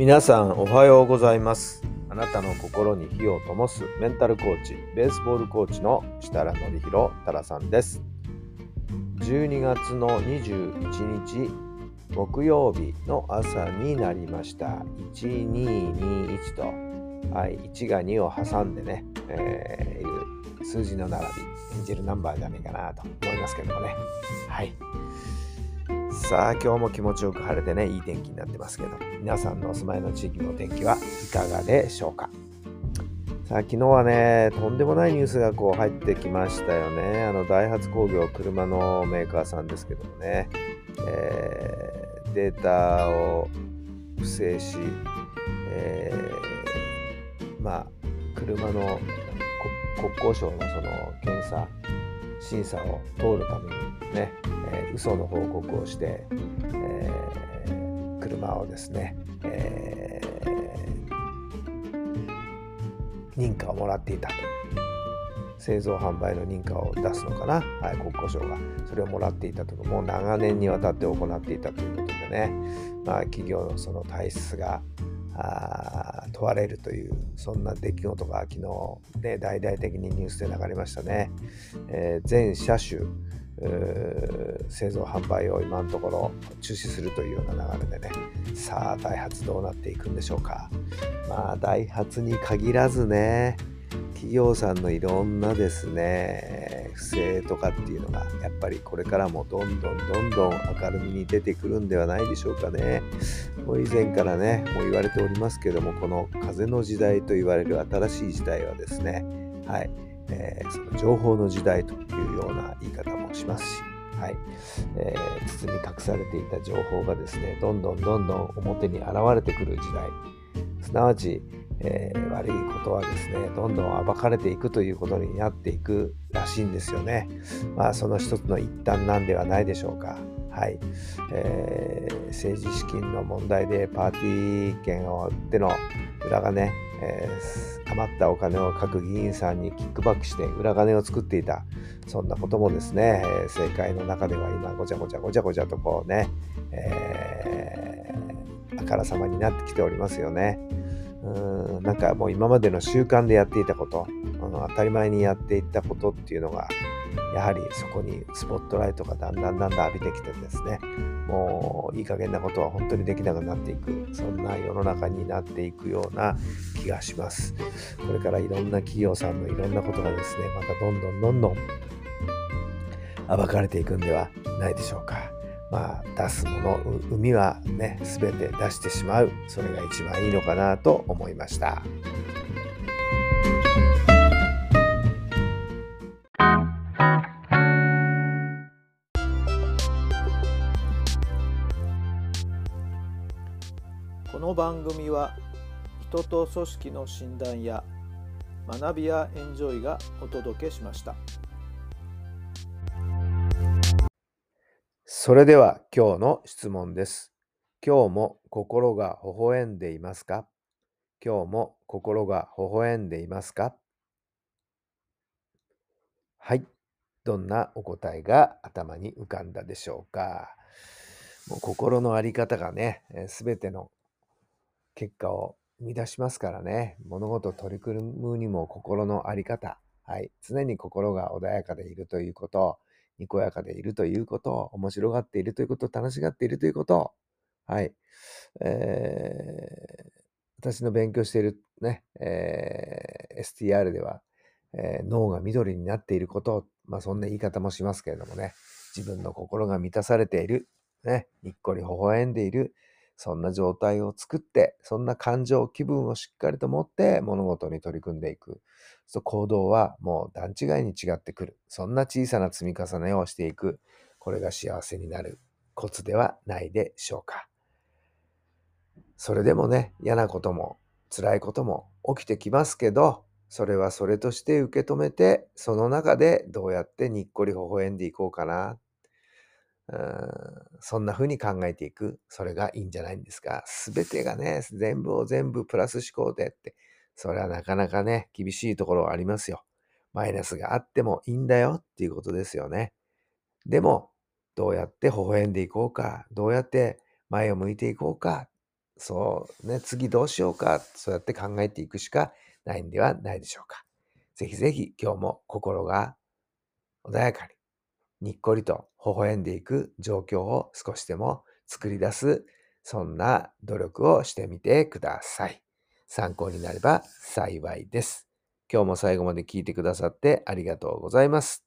皆さんおはようございます。あなたの心に火を灯すメンタルコーチ、ベースボールコーチの設楽範弘太良さんです。12月の21日木曜日の朝になりました。1221と、はい、1が2を挟んでね、えー数字の並び、エンジェルナンバーじゃねえかなと思いますけどもね。はい。さあ今日も気持ちよく晴れてねいい天気になってますけど皆さんのお住まいの地域の天気はいかがでしょうか？さあ昨日はねとんでもないニュースがこう入ってきましたよね。あのダイハツ工業車のメーカーさんですけどもね、えーデータを不正し、えーまあ車の国交省のその検査審査を通るためにね、えー嘘の報告をして、えー車をですね、えー認可をもらっていたと。製造販売の認可を出すのかな、はい、国交省が。それをもらっていたと。かもう長年にわたって行っていたということでね、まあ、企業のその体質があ問われるというそんな出来事が昨日、ね、大々的にニュースで流れましたね。えー全車種製造販売を今のところ中止するというような流れでね。さあダイハツどうなっていくんでしょうか。まあダイハツに限らずね企業さんのいろんなですね不正とかっていうのがやっぱりこれからもどんどんどんどん明るみに出てくるんではないでしょうかね。もう以前からねもう言われておりますけどもこの風の時代と言われる新しい時代はですねはい。えーその情報の時代というような言い方もしますし、はいえー包み隠されていた情報がですねどんどんどんどん表に現れてくる時代すなわち、えー悪いことはですねどんどん暴かれていくということになっていくらしいんですよね。まあその一つの一端なんではないでしょうか。はいえー政治資金の問題でパーティー券をでの裏金、えー余ったお金を各議員さんにキックバックして裏金を作っていたそんなこともですね、えー政界の中では今ごちゃごちゃごちゃごちゃとこうね、えーあからさまになってきておりますよね。うーんなんかもう今までの習慣でやっていたこと、あの当たり前にやっていったことっていうのがやはりそこにスポットライトがだんだんだんだん浴びてきてですねもういい加減なことは本当にできなくなっていくそんな世の中になっていくような気がします。これからいろんな企業さんのいろんなことがですねまたどんどんどんどん暴かれていくんではないでしょうか。まあ出すもの海はね全て出してしまう。それが一番いいのかなと思いました。この番組は人と組織の診断や学びやエンジョイがお届けしました。それでは今日の質問です。今日も心が微笑んでいますか？今日も心が微笑んでいますか？はい。どんなお答えが頭に浮かんだでしょうか？もう心のあり方がねすべての結果を生み出しますからね。物事を取り組むにも心のあり方。はい。常に心が穏やかでいるということ、にこやかでいるということ、面白がっているということ、楽しがっているということ。はい。えー私の勉強しているね、えー STR では、えー脳が緑になっていること、まあそんな言い方もしますけれどもね、自分の心が満たされている、ね、にっこり微笑んでいる、そんな状態を作って、そんな感情、気分をしっかりと持って物事に取り組んでいく。そう行動はもう段違いに違ってくる。そんな小さな積み重ねをしていく。これが幸せになるコツではないでしょうか。それでもね、嫌なことも辛いことも起きてきますけど、それはそれとして受け止めて、その中でどうやってにっこり微笑んでいこうかな。そんな風に考えていく。それがいいんじゃないんですか。すべてがね、全部を全部プラス思考でって、それはなかなかね、厳しいところはありますよ。マイナスがあってもいいんだよっていうことですよね。でも、どうやって微笑んでいこうか、どうやって前を向いていこうか、そうね、次どうしようか、そうやって考えていくしかないんではないでしょうか。ぜひぜひ今日も心が穏やかに、にっこりと微笑んでいく状況を少しでも作り出す、そんな努力をしてみてください。参考になれば幸いです。今日も最後まで聞いてくださってありがとうございます。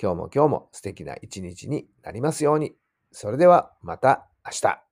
今日も今日も素敵な一日になりますように。それではまた明日。